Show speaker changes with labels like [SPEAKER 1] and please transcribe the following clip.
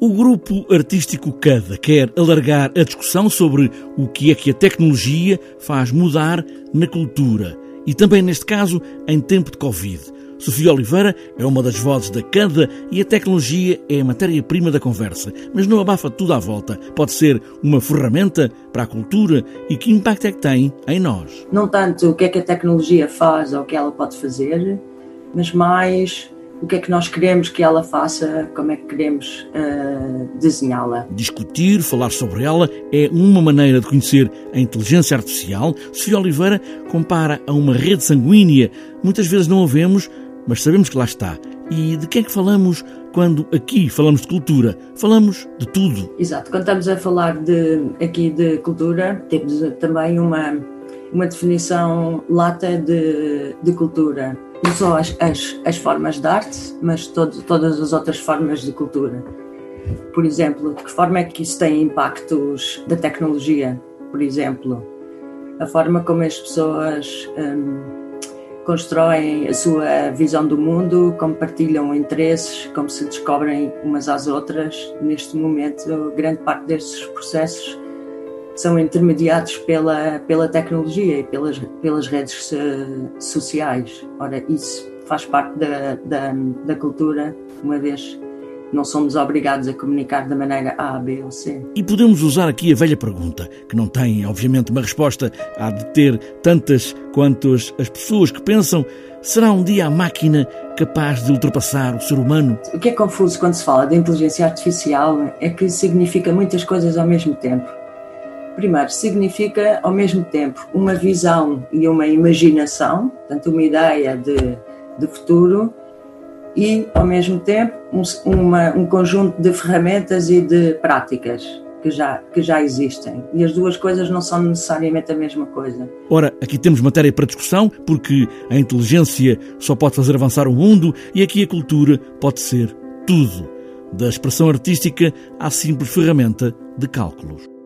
[SPEAKER 1] O grupo artístico CADA quer alargar a discussão sobre o que é que a tecnologia faz mudar na cultura e também, neste caso, em tempo de Covid. Sofia Oliveira é uma das vozes da CADA e a tecnologia é a matéria-prima da conversa, mas não abafa tudo à volta. Pode ser uma ferramenta para a cultura e que impacto é que tem em nós?
[SPEAKER 2] Não tanto o que é que a tecnologia faz ou o que ela pode fazer, mas mais o que é que nós queremos que ela faça, como é que queremos uh, desenhá-la.
[SPEAKER 1] Discutir, falar sobre ela é uma maneira de conhecer a inteligência artificial. Sofia Oliveira compara a uma rede sanguínea. Muitas vezes não a vemos, mas sabemos que lá está. E de que é que falamos quando aqui falamos de cultura? Falamos de tudo.
[SPEAKER 2] Exato. Quando estamos a falar de, aqui de cultura, temos também uma, uma definição lata de, de cultura não só as, as, as formas de arte, mas todo, todas as outras formas de cultura. Por exemplo, de que forma é que isso tem impactos da tecnologia? Por exemplo, a forma como as pessoas hum, constroem a sua visão do mundo, como partilham interesses, como se descobrem umas às outras. Neste momento, grande parte destes processos são intermediados pela, pela tecnologia e pelas, pelas redes sociais. Ora, isso faz parte da, da, da cultura, uma vez não somos obrigados a comunicar da maneira A, B ou C.
[SPEAKER 1] E podemos usar aqui a velha pergunta, que não tem, obviamente, uma resposta, há de ter tantas quanto as, as pessoas que pensam: será um dia a máquina capaz de ultrapassar o ser humano?
[SPEAKER 2] O que é confuso quando se fala de inteligência artificial é que significa muitas coisas ao mesmo tempo. Primeiro, significa ao mesmo tempo uma visão e uma imaginação, portanto, uma ideia de, de futuro, e ao mesmo tempo um, uma, um conjunto de ferramentas e de práticas que já, que já existem. E as duas coisas não são necessariamente a mesma coisa.
[SPEAKER 1] Ora, aqui temos matéria para discussão, porque a inteligência só pode fazer avançar o mundo e aqui a cultura pode ser tudo. Da expressão artística à simples ferramenta de cálculos.